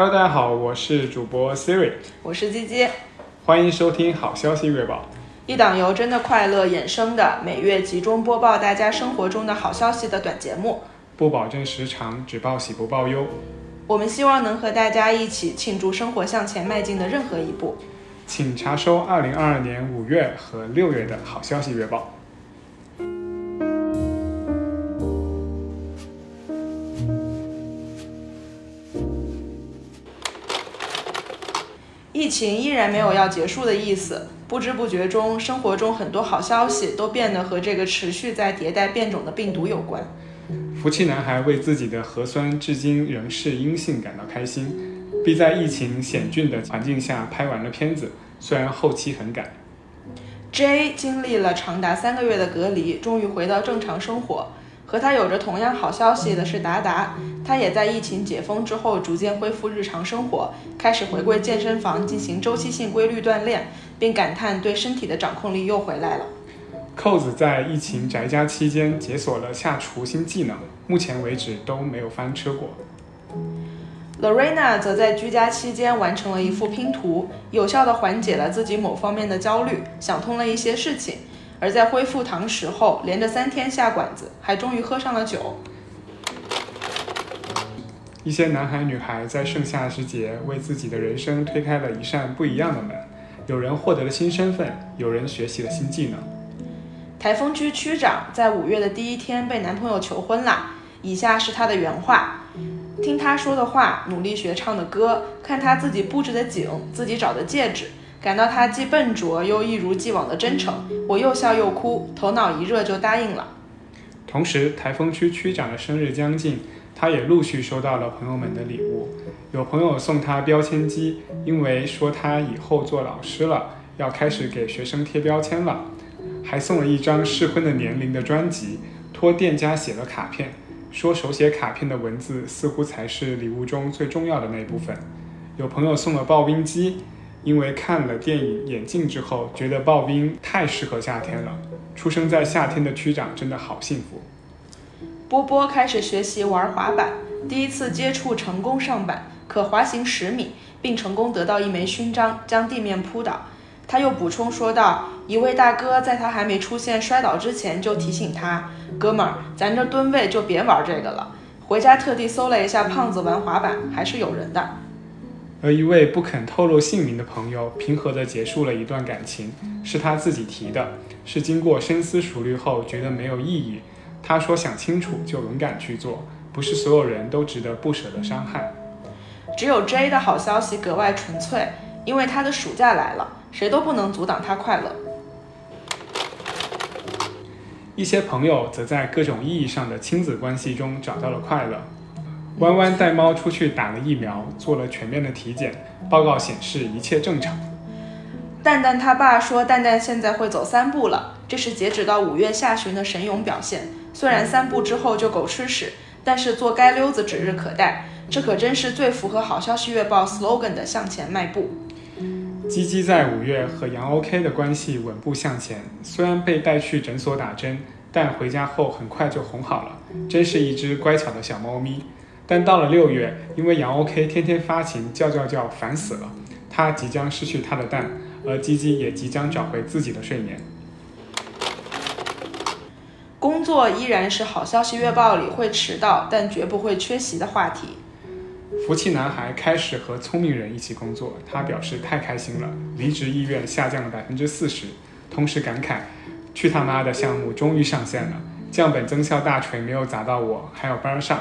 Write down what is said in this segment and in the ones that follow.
Hello，大家好，我是主播 Siri，我是鸡鸡，欢迎收听好消息月报，一档由真的快乐衍生的每月集中播报大家生活中的好消息的短节目，不保证时长，只报喜不报忧。我们希望能和大家一起庆祝生活向前迈进的任何一步。请查收二零二二年五月和六月的好消息月报。疫情依然没有要结束的意思，不知不觉中，生活中很多好消息都变得和这个持续在迭代变种的病毒有关。福气男孩为自己的核酸至今仍是阴性感到开心，并在疫情险峻的环境下拍完了片子，虽然后期很赶。J 经历了长达三个月的隔离，终于回到正常生活。和他有着同样好消息的是达达，他也在疫情解封之后逐渐恢复日常生活，开始回归健身房进行周期性规律锻炼，并感叹对身体的掌控力又回来了。扣子在疫情宅家期间解锁了下厨新技能，目前为止都没有翻车过。Lorena 则在居家期间完成了一副拼图，有效地缓解了自己某方面的焦虑，想通了一些事情。而在恢复堂食后，连着三天下馆子，还终于喝上了酒。一些男孩女孩在盛夏时节为自己的人生推开了一扇不一样的门，有人获得了新身份，有人学习了新技能。台风区区长在五月的第一天被男朋友求婚啦。以下是他的原话：听他说的话，努力学唱的歌，看他自己布置的景，自己找的戒指，感到他既笨拙又一如既往的真诚，我又笑又哭，头脑一热就答应了。同时，台风区区长的生日将近，他也陆续收到了朋友们的礼物。有朋友送他标签机，因为说他以后做老师了，要开始给学生贴标签了。还送了一张适婚的年龄的专辑，托店家写了卡片，说手写卡片的文字似乎才是礼物中最重要的那部分。有朋友送了刨冰机，因为看了电影《眼镜》之后，觉得刨冰太适合夏天了。出生在夏天的区长真的好幸福。波波开始学习玩滑板，第一次接触成功上板，可滑行十米，并成功得到一枚勋章，将地面扑倒。他又补充说道：“一位大哥在他还没出现摔倒之前就提醒他，哥们儿，咱这吨位就别玩这个了。回家特地搜了一下，胖子玩滑板还是有人的。”而一位不肯透露姓名的朋友平和地结束了一段感情，是他自己提的，是经过深思熟虑后觉得没有意义。他说：“想清楚就勇敢去做，不是所有人都值得不舍得伤害。”只有 J 的好消息格外纯粹，因为他的暑假来了。谁都不能阻挡他快乐。一些朋友则在各种意义上的亲子关系中找到了快乐。弯弯带猫出去打了疫苗，做了全面的体检，报告显示一切正常。蛋蛋他爸说，蛋蛋现在会走三步了，这是截止到五月下旬的神勇表现。虽然三步之后就狗吃屎，但是做街溜子指日可待。这可真是最符合好消息月报 slogan 的向前迈步。鸡鸡在五月和杨 OK 的关系稳步向前，虽然被带去诊所打针，但回家后很快就哄好了，真是一只乖巧的小猫咪。但到了六月，因为杨 OK 天天发情叫叫叫，烦死了，它即将失去它的蛋，而鸡鸡也即将找回自己的睡眠。工作依然是好消息月报里会迟到但绝不会缺席的话题。福气男孩开始和聪明人一起工作，他表示太开心了，离职意愿下降了百分之四十，同时感慨，去他妈的项目终于上线了，降本增效大锤没有砸到我，还有班上。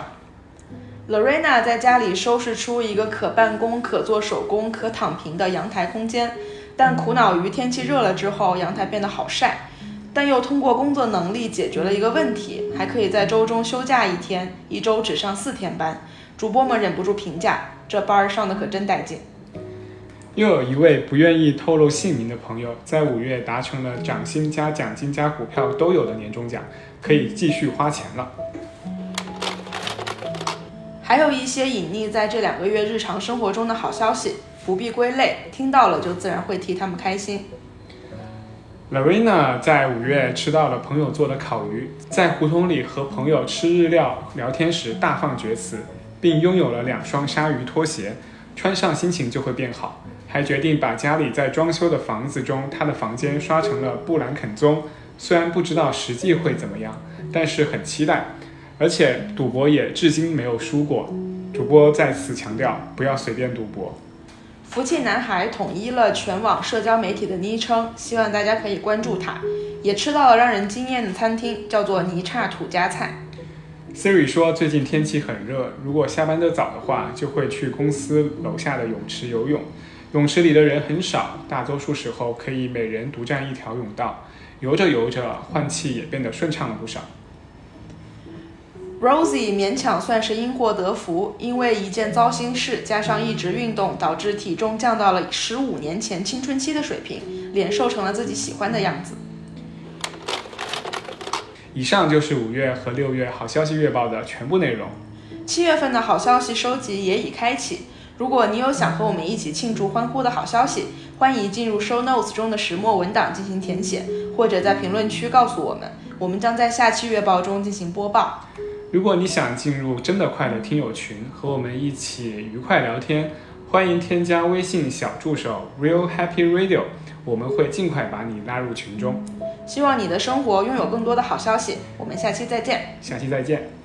Lorena 在家里收拾出一个可办公、可做手工、可躺平的阳台空间，但苦恼于天气热了之后阳台变得好晒，但又通过工作能力解决了一个问题，还可以在周中休假一天，一周只上四天班。主播们忍不住评价：“这班儿上的可真带劲。”又有一位不愿意透露姓名的朋友，在五月达成了涨薪加奖金加股票都有的年终奖，可以继续花钱了。还有一些隐匿在这两个月日常生活中的好消息，不必归类，听到了就自然会替他们开心。Lorena 在五月吃到了朋友做的烤鱼，在胡同里和朋友吃日料聊天时大放厥词。并拥有了两双鲨鱼拖鞋，穿上心情就会变好。还决定把家里在装修的房子中他的房间刷成了布兰肯棕，虽然不知道实际会怎么样，但是很期待。而且赌博也至今没有输过。主播再次强调，不要随便赌博。福气男孩统一了全网社交媒体的昵称，希望大家可以关注他。也吃到了让人惊艳的餐厅，叫做泥叉土家菜。Siri 说最近天气很热，如果下班的早的话，就会去公司楼下的泳池游泳。泳池里的人很少，大多数时候可以每人独占一条泳道。游着游着，换气也变得顺畅了不少。Rosie 勉强算是因祸得福，因为一件糟心事加上一直运动，导致体重降到了十五年前青春期的水平，脸瘦成了自己喜欢的样子。以上就是五月和六月好消息月报的全部内容。七月份的好消息收集也已开启，如果你有想和我们一起庆祝欢呼的好消息，欢迎进入 Show Notes 中的石墨文档进行填写，或者在评论区告诉我们，我们将在下期月报中进行播报。如果你想进入真的快乐听友群，和我们一起愉快聊天，欢迎添加微信小助手 Real Happy Radio，我们会尽快把你拉入群中。希望你的生活拥有更多的好消息，我们下期再见。下期再见。